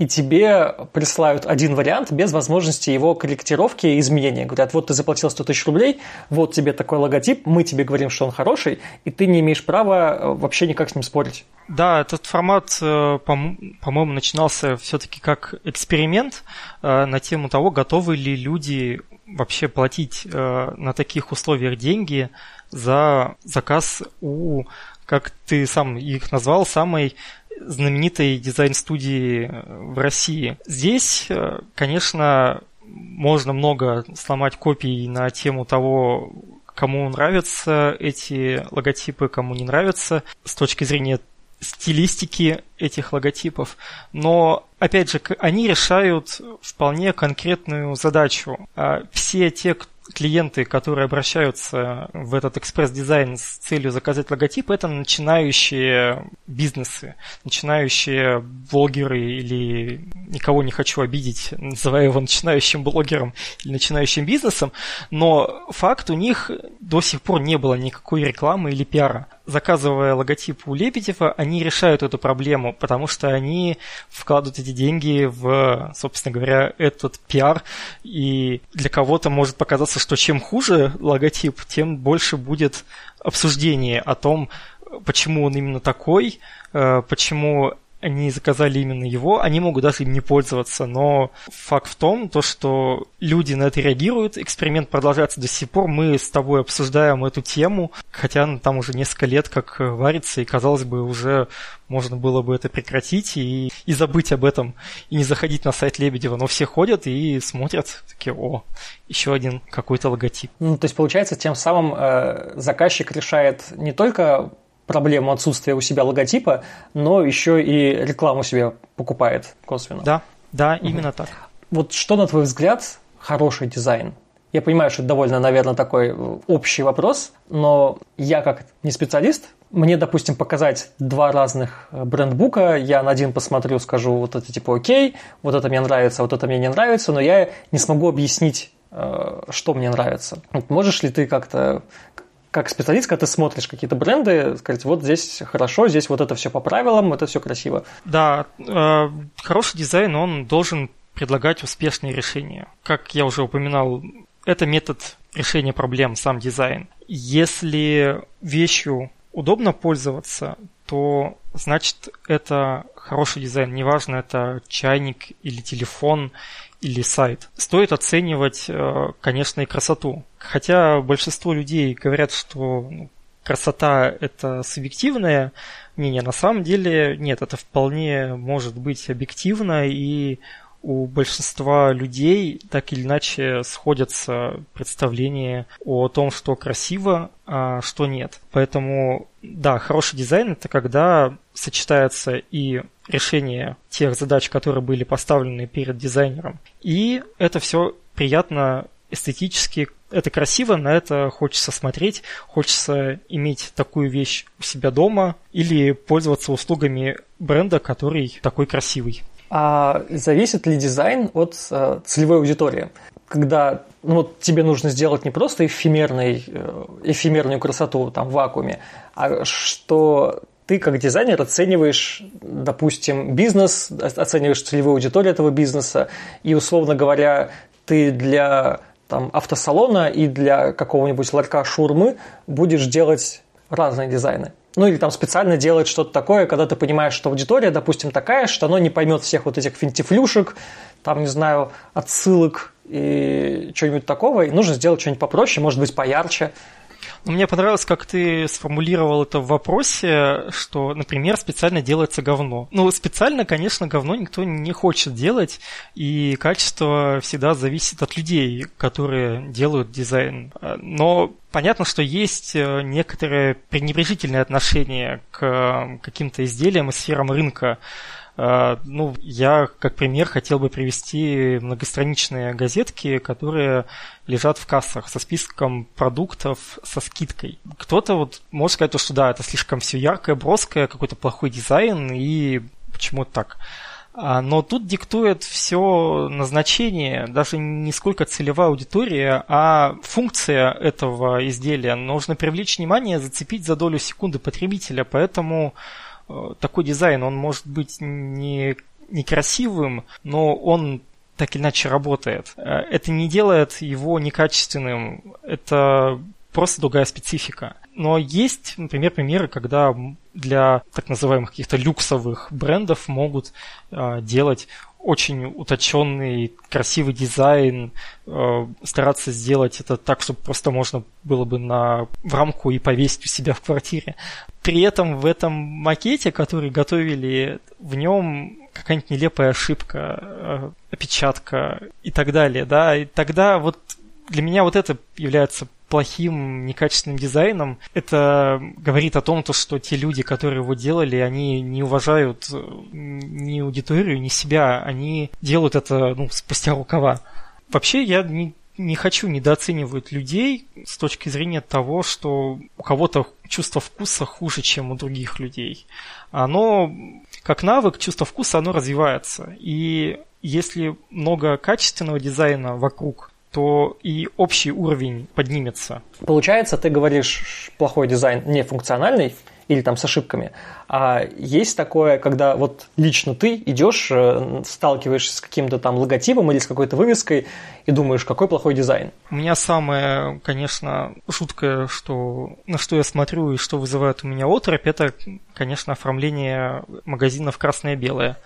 и тебе присылают один вариант без возможности его корректировки и изменения. Говорят, вот ты заплатил 100 тысяч рублей, вот тебе такой логотип, мы тебе говорим, что он хороший, и ты не имеешь права э, вообще никак с ним спорить. Да, этот формат, э, по-моему, начинался все-таки как эксперимент э, на тему того, готовы ли люди вообще платить на таких условиях деньги за заказ у, как ты сам их назвал, самой знаменитой дизайн-студии э, в России. Здесь, э, конечно, можно много сломать копий на тему того, кому нравятся эти логотипы, кому не нравятся с точки зрения стилистики этих логотипов. Но, опять же, они решают вполне конкретную задачу. А все те, кто клиенты, которые обращаются в этот экспресс-дизайн с целью заказать логотип, это начинающие бизнесы, начинающие блогеры или никого не хочу обидеть, называя его начинающим блогером или начинающим бизнесом, но факт у них до сих пор не было никакой рекламы или пиара заказывая логотип у Лебедева, они решают эту проблему, потому что они вкладывают эти деньги в, собственно говоря, этот пиар. И для кого-то может показаться, что чем хуже логотип, тем больше будет обсуждение о том, почему он именно такой, э, почему они заказали именно его, они могут даже им не пользоваться, но факт в том, то, что люди на это реагируют, эксперимент продолжается до сих пор, мы с тобой обсуждаем эту тему, хотя там уже несколько лет как варится, и казалось бы, уже можно было бы это прекратить и, и забыть об этом, и не заходить на сайт Лебедева, но все ходят и смотрят, такие, о, еще один какой-то логотип. Ну, то есть, получается, тем самым э, заказчик решает не только проблему отсутствия у себя логотипа, но еще и рекламу себе покупает косвенно. Да, да, угу. именно так. Вот что, на твой взгляд, хороший дизайн? Я понимаю, что это довольно, наверное, такой э, общий вопрос, но я как не специалист, мне, допустим, показать два разных э, брендбука, я на один посмотрю, скажу, вот это типа окей, вот это мне нравится, вот это мне не нравится, но я не смогу объяснить, э, что мне нравится. можешь ли ты как-то как специалист, когда ты смотришь какие-то бренды, сказать, вот здесь хорошо, здесь вот это все по правилам, это все красиво. Да, э, хороший дизайн, он должен предлагать успешные решения. Как я уже упоминал, это метод решения проблем, сам дизайн. Если вещью удобно пользоваться, то значит это хороший дизайн. Неважно, это чайник или телефон или сайт. Стоит оценивать, э, конечно, и красоту. Хотя большинство людей говорят, что ну, красота это субъективное мнение, на самом деле нет, это вполне может быть объективно и у большинства людей так или иначе сходятся представления о том, что красиво, а что нет. Поэтому, да, хороший дизайн это когда сочетается и решение тех задач, которые были поставлены перед дизайнером, и это все приятно эстетически, это красиво, на это хочется смотреть, хочется иметь такую вещь у себя дома или пользоваться услугами бренда, который такой красивый. А зависит ли дизайн от э, целевой аудитории? Когда ну, вот тебе нужно сделать не просто эфемерный, э, эфемерную красоту там, в вакууме, а что ты как дизайнер оцениваешь, допустим, бизнес, оцениваешь целевую аудиторию этого бизнеса, и, условно говоря, ты для там, автосалона и для какого-нибудь ларька шурмы будешь делать разные дизайны. Ну или там специально делать что-то такое, когда ты понимаешь, что аудитория, допустим, такая, что она не поймет всех вот этих финтифлюшек, там, не знаю, отсылок и чего-нибудь такого, и нужно сделать что-нибудь попроще, может быть, поярче. Но мне понравилось, как ты сформулировал это в вопросе, что, например, специально делается говно. Ну, специально, конечно, говно никто не хочет делать, и качество всегда зависит от людей, которые делают дизайн. Но понятно, что есть э, некоторое пренебрежительное отношение к каким-то изделиям и сферам рынка. Э, ну, я как пример хотел бы привести многостраничные газетки, которые лежат в кассах со списком продуктов со скидкой. Кто-то вот может сказать, что да, это слишком все яркое, броское, какой-то плохой дизайн и почему так. А, но тут диктует все назначение, даже не сколько целевая аудитория, а функция этого изделия. Нужно привлечь внимание, зацепить за долю секунды потребителя, поэтому такой дизайн, он может быть не некрасивым, но он так или иначе работает. Э, это не делает его некачественным, это просто другая специфика. Но есть, например, примеры, когда для так называемых каких-то люксовых брендов могут э, делать очень уточенный, красивый дизайн, э, стараться сделать это так, чтобы просто можно было бы на, в рамку и повесить у себя в квартире. При этом в этом макете, который готовили, в нем какая-нибудь нелепая ошибка, э, опечатка и так далее, да, и тогда вот для меня вот это является плохим, некачественным дизайном, это говорит о том, то, что те люди, которые его делали, они не уважают э, ни аудиторию, ни себя, они делают это ну, спустя рукава. Вообще я не, не хочу недооценивать людей с точки зрения того, что у кого-то чувство вкуса хуже, чем у других людей. Оно, как навык, чувство вкуса, оно развивается. И если много качественного дизайна вокруг, то и общий уровень поднимется. Получается, ты говоришь, плохой дизайн не функциональный или там с ошибками, а есть такое, когда вот лично ты идешь, э, сталкиваешься с каким-то там логотипом или с какой-то вывеской и думаешь, какой плохой дизайн. У меня самое, конечно, жуткое, что, на что я смотрю и что вызывает у меня отрыв, это, конечно, оформление магазинов красное-белое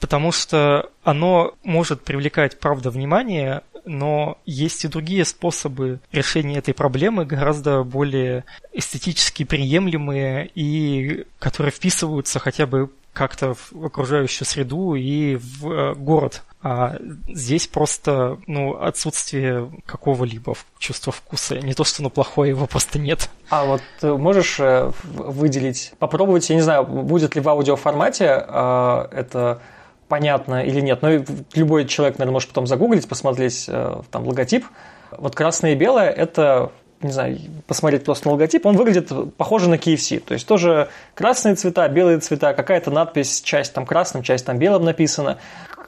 потому что оно может привлекать, правда, внимание, но есть и другие способы решения этой проблемы, гораздо более эстетически приемлемые и которые вписываются хотя бы как-то в окружающую среду и в э, город. А здесь просто ну, отсутствие какого-либо чувства вкуса. Не то, что оно плохое, его просто нет. А вот ты можешь э, выделить, попробовать, я не знаю, будет ли в аудиоформате э, это понятно или нет. Но любой человек, наверное, может потом загуглить, посмотреть э, там логотип. Вот красное и белое – это не знаю, посмотреть просто на логотип, он выглядит похоже на KFC. То есть тоже красные цвета, белые цвета, какая-то надпись, часть там красным, часть там белым написана.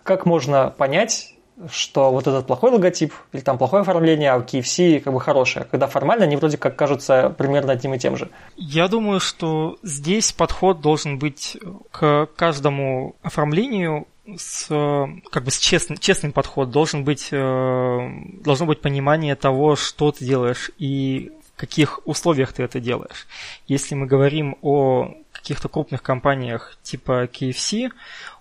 Как можно понять, что вот этот плохой логотип или там плохое оформление, а у KFC как бы хорошее, когда формально они вроде как кажутся примерно одним и тем же. Я думаю, что здесь подход должен быть к каждому оформлению с как бы с честным, честным подход должен быть э, должно быть понимание того, что ты делаешь и в каких условиях ты это делаешь. Если мы говорим о каких-то крупных компаниях типа KFC,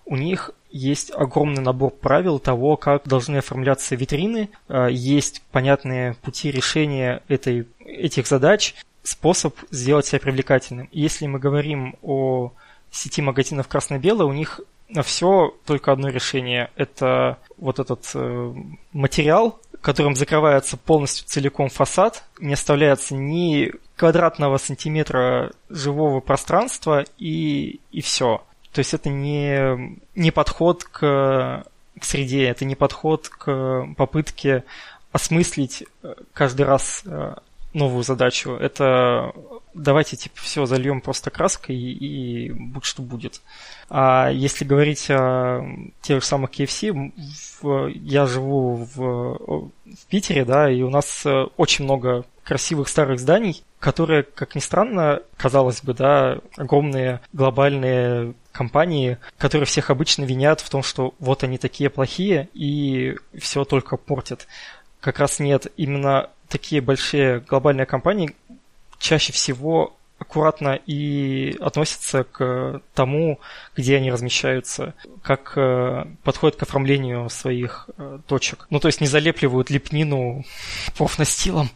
у них есть огромный набор правил того, как должны оформляться витрины, э, есть понятные пути решения этой, этих задач, способ сделать себя привлекательным. Если мы говорим о сети магазинов красно-белое, у них на все только одно решение. Это вот этот э, материал, которым закрывается полностью целиком фасад, не оставляется ни квадратного сантиметра живого пространства и, и все. То есть это не, не подход к, к среде, это не подход к попытке осмыслить э, каждый раз э, новую задачу. Это давайте типа все зальем просто краской и, и будь что будет. А если говорить о тех же самых KFC, в, я живу в, в Питере, да, и у нас э, очень много красивых старых зданий, которые, как ни странно, казалось бы, да, огромные глобальные компании, которые всех обычно винят в том, что вот они такие плохие и все только портят. Как раз нет, именно такие большие глобальные компании чаще всего аккуратно и относятся к тому, где они размещаются, как э, подходят к оформлению своих э, точек. Ну, то есть не залепливают лепнину профнастилом.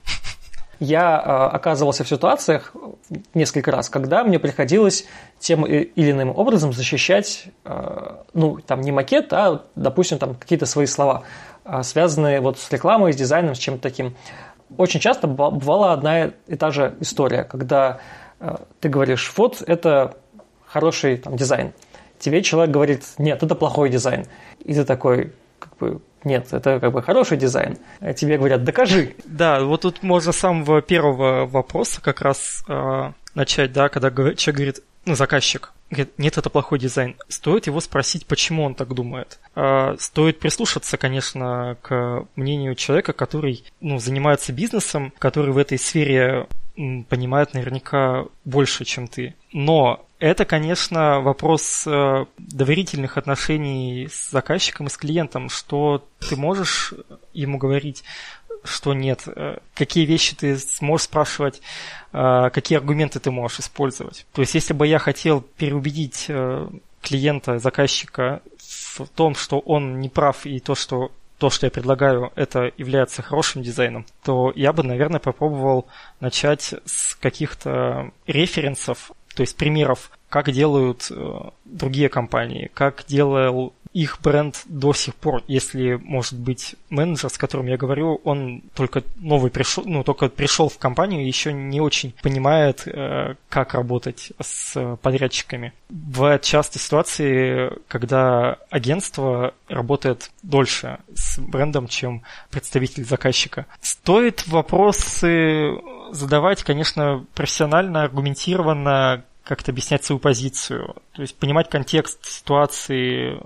Я а, оказывался в ситуациях несколько раз, когда мне приходилось тем или иным образом защищать, а, ну, там не макет, а, допустим, там какие-то свои слова, а, связанные вот с рекламой, с дизайном, с чем-то таким. Очень часто бывала одна и та же история, когда ты говоришь, вот это хороший там, дизайн. тебе человек говорит, нет, это плохой дизайн. И ты такой, как бы, нет, это как бы хороший дизайн. А тебе говорят, докажи. Да, вот тут можно с самого первого вопроса как раз э, начать, да, когда человек говорит, ну, заказчик, говорит, нет, это плохой дизайн. Стоит его спросить, почему он так думает. А, стоит прислушаться, конечно, к мнению человека, который ну, занимается бизнесом, который в этой сфере понимает наверняка больше, чем ты. Но это, конечно, вопрос э, доверительных отношений с заказчиком и с клиентом, что ты можешь ему говорить, что нет, э, какие вещи ты сможешь спрашивать, э, какие аргументы ты можешь использовать. То есть, если бы я хотел переубедить э, клиента, заказчика в том, что он не прав и то, что то, что я предлагаю, это является хорошим дизайном, то я бы, наверное, попробовал начать с каких-то референсов, то есть примеров, как делают другие компании, как делал их бренд до сих пор, если, может быть, менеджер, с которым я говорю, он только новый пришел, ну, только пришел в компанию еще не очень понимает, э, как работать с подрядчиками. Бывают часто ситуации, когда агентство работает дольше с брендом, чем представитель заказчика. Стоит вопросы задавать, конечно, профессионально, аргументированно, как-то объяснять свою позицию, то есть понимать контекст ситуации,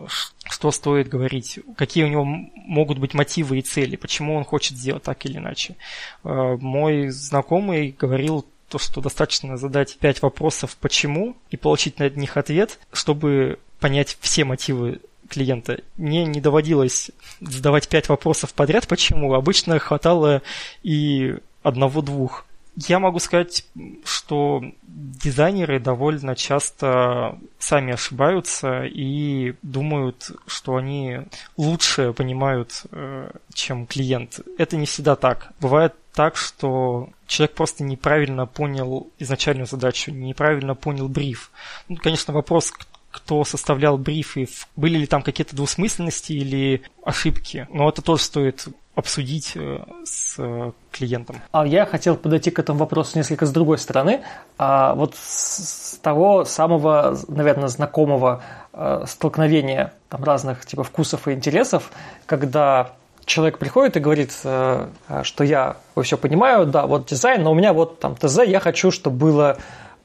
что стоит говорить, какие у него могут быть мотивы и цели, почему он хочет сделать так или иначе. Э, мой знакомый говорил то, что достаточно задать пять вопросов «почему» и получить на них ответ, чтобы понять все мотивы клиента. Мне не доводилось задавать пять вопросов подряд «почему?». Обычно хватало и одного-двух. Я могу сказать, что дизайнеры довольно часто сами ошибаются и думают, что они лучше понимают, э, чем клиент. Это не всегда так. Бывает так, что человек просто неправильно понял изначальную задачу, неправильно понял бриф. Ну, конечно, вопрос, кто составлял брифы, были ли там какие-то двусмысленности или ошибки. Но это тоже стоит обсудить э, с э, клиентом. А я хотел подойти к этому вопросу несколько с другой стороны. А вот с того самого, наверное, знакомого э, столкновения там, разных типа вкусов и интересов, когда человек приходит и говорит, что я все понимаю, да, вот дизайн, но у меня вот там ТЗ, я хочу, чтобы было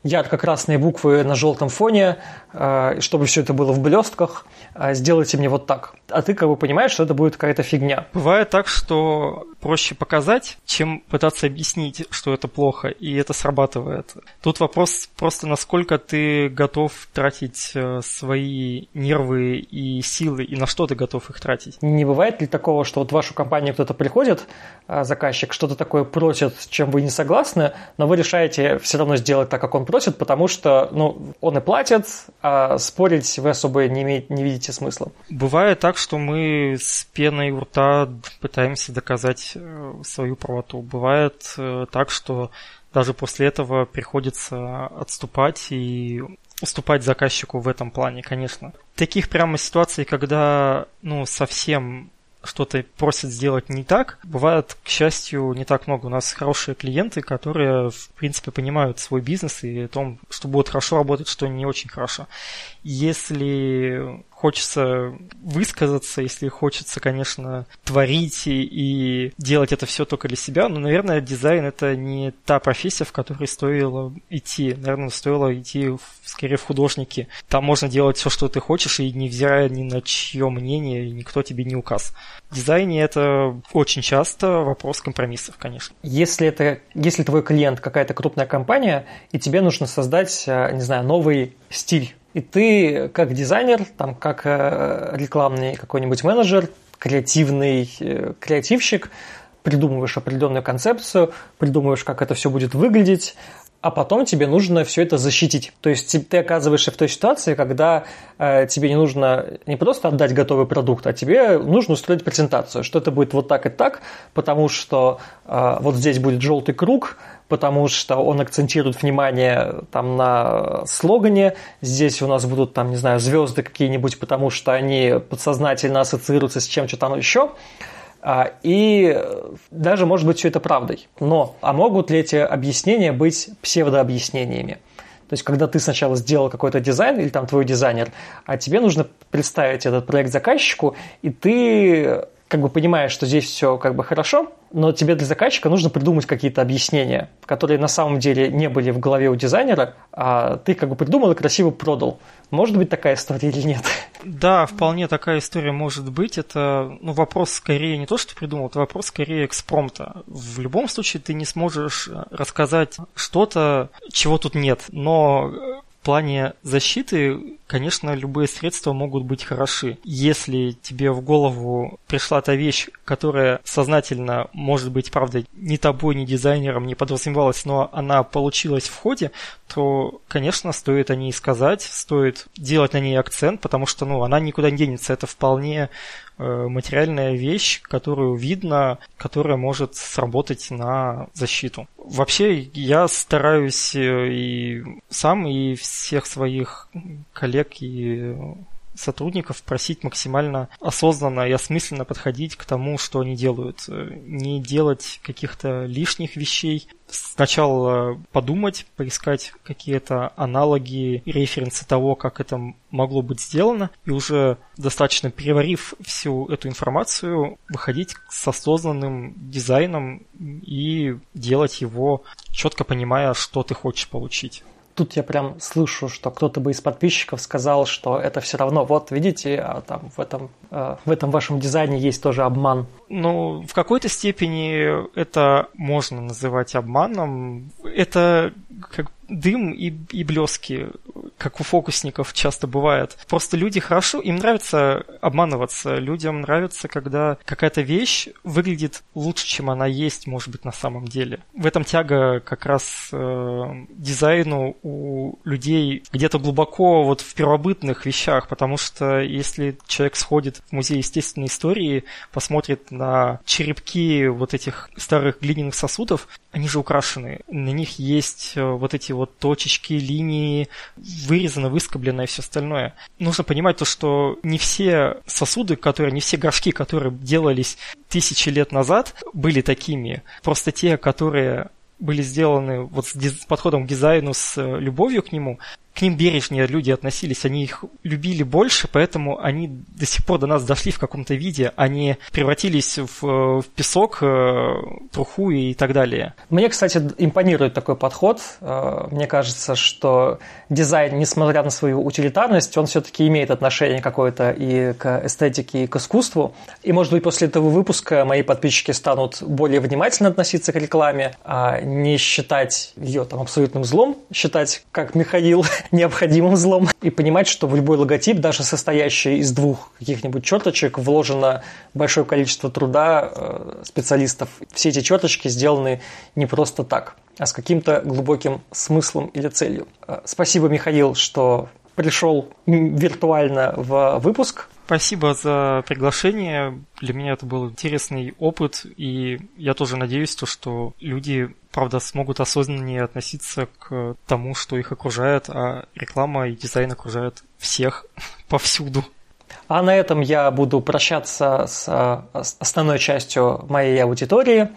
ярко-красные буквы на желтом фоне, э, чтобы все это было в блестках, э, сделайте мне вот так. А ты как бы понимаешь, что это будет какая-то фигня. Бывает так, что проще показать, чем пытаться объяснить, что это плохо, и это срабатывает. Тут вопрос просто, насколько ты готов тратить э, свои нервы и силы, и на что ты готов их тратить. Не бывает ли такого, что вот в вашу компанию кто-то приходит, заказчик, что-то такое просит, чем вы не согласны, но вы решаете все равно сделать так, как он просит, потому что ну, он и платит, а спорить вы особо не, имеете, не видите смысла. Бывает так, что мы с пеной у рта пытаемся доказать э, свою правоту. Бывает э, так, что даже после этого приходится отступать и уступать заказчику в этом плане, конечно. Таких прямо ситуаций, когда ну, совсем что-то просят сделать не так. Бывает, к счастью, не так много. У нас хорошие клиенты, которые, в принципе, понимают свой бизнес и о том, что будет хорошо работать, что не очень хорошо. Если хочется высказаться, если хочется, конечно, творить и, и делать это все только для себя, но, наверное, дизайн это не та профессия, в которой стоило идти. Наверное, стоило идти в, скорее в художники. Там можно делать все, что ты хочешь, и невзирая ни на чье мнение, никто тебе не указ. В дизайне это очень часто вопрос компромиссов, конечно. Если, это, если твой клиент какая-то крупная компания, и тебе нужно создать, э, не знаю, новый стиль и ты как дизайнер, там, как э, рекламный какой-нибудь менеджер, креативный э, креативщик, придумываешь определенную концепцию, придумываешь, как это все будет выглядеть, а потом тебе нужно все это защитить. То есть ты оказываешься в той ситуации, когда э, тебе не нужно не просто отдать готовый продукт, а тебе нужно устроить презентацию, что это будет вот так и так, потому что э, вот здесь будет желтый круг, потому что он акцентирует внимание там на слогане. Здесь у нас будут там, не знаю, звезды какие-нибудь, потому что они подсознательно ассоциируются с чем-то там еще. А, и даже может быть все это правдой. Но, а могут ли эти объяснения быть псевдообъяснениями? То есть, когда ты сначала сделал какой-то дизайн или там твой дизайнер, а тебе нужно представить этот проект заказчику, и ты как бы понимаешь, что здесь все как бы хорошо, но тебе для заказчика нужно придумать какие-то объяснения, которые на самом деле не были в голове у дизайнера, а ты как бы придумал и красиво продал. Может быть такая история или нет? Да, вполне такая история может быть. Это ну, вопрос скорее не то, что придумал, это вопрос скорее экспромта. В любом случае ты не сможешь рассказать что-то, чего тут нет. Но в плане защиты, конечно, любые средства могут быть хороши. Если тебе в голову пришла та вещь, которая сознательно, может быть, правда, ни тобой, ни дизайнером не подразумевалась, но она получилась в ходе, то, конечно, стоит о ней сказать, стоит делать на ней акцент, потому что, ну, она никуда не денется. Это вполне материальная вещь, которую видно, которая может сработать на защиту. Вообще я стараюсь э, и сам, и всех своих коллег и сотрудников просить максимально осознанно и осмысленно подходить к тому, что они делают. Не делать каких-то лишних вещей. Сначала подумать, поискать какие-то аналоги референсы того, как это могло быть сделано, и уже достаточно переварив всю эту информацию, выходить с осознанным дизайном и делать его четко понимая, что ты хочешь получить тут я прям слышу, что кто-то бы из подписчиков сказал, что это все равно, вот видите, а там в этом, э, в этом вашем дизайне есть тоже обман. Ну, в какой-то степени это можно называть обманом. Это как дым и, и блески, как у фокусников часто бывает. Просто люди хорошо, им нравится обманываться. Людям нравится, когда какая-то вещь выглядит лучше, чем она есть, может быть, на самом деле. В этом тяга как раз э, дизайну у людей где-то глубоко вот в первобытных вещах, потому что если человек сходит в музей естественной истории, посмотрит на черепки вот этих старых глиняных сосудов, они же украшены. На них есть э, вот эти вот точечки, линии, вырезано, выскоблено и все остальное. Нужно понимать то, что не все сосуды, которые, не все горшки, которые делались тысячи лет назад, были такими. Просто те, которые были сделаны вот с, подходом к дизайну, с э, любовью к нему, к ним бережнее люди относились, они их любили больше, поэтому они до сих пор до нас дошли в каком-то виде, они превратились в, в песок, э, труху и так далее. Мне, кстати, импонирует такой подход. Э, мне кажется, что дизайн, несмотря на свою утилитарность, он все-таки имеет отношение какое-то и к эстетике, и к искусству. И, может быть, после этого выпуска мои подписчики станут более внимательно относиться к рекламе, а не считать ее там абсолютным злом, считать, как Михаил, необходимым злом. И понимать, что в любой логотип, даже состоящий из двух каких-нибудь черточек, вложено большое количество труда э, специалистов. Все эти черточки сделаны не просто так, а с каким-то глубоким смыслом или целью. Э, спасибо, Михаил, что пришел виртуально в выпуск. Спасибо за приглашение. Для меня это был интересный опыт, и я тоже надеюсь, то, что люди, правда, смогут осознаннее относиться к тому, что их окружает, а реклама и дизайн окружают всех повсюду. А на этом я буду прощаться с основной частью моей аудитории.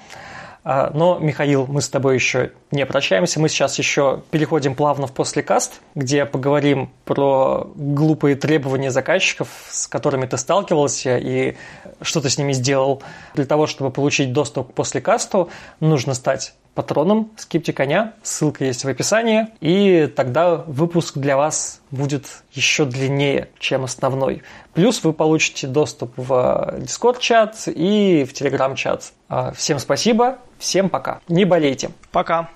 А, но, Михаил, мы с тобой еще не прощаемся. Мы сейчас еще переходим плавно в послекаст, где поговорим про глупые требования заказчиков, с которыми ты сталкивался и что ты с ними сделал. Для того, чтобы получить доступ к послекасту, нужно стать патроном, скипте коня, ссылка есть в описании, и тогда выпуск для вас будет еще длиннее, чем основной. Плюс вы получите доступ в э, дискорд чат и в телеграм чат. А, всем спасибо, всем пока. Не болейте. Пока.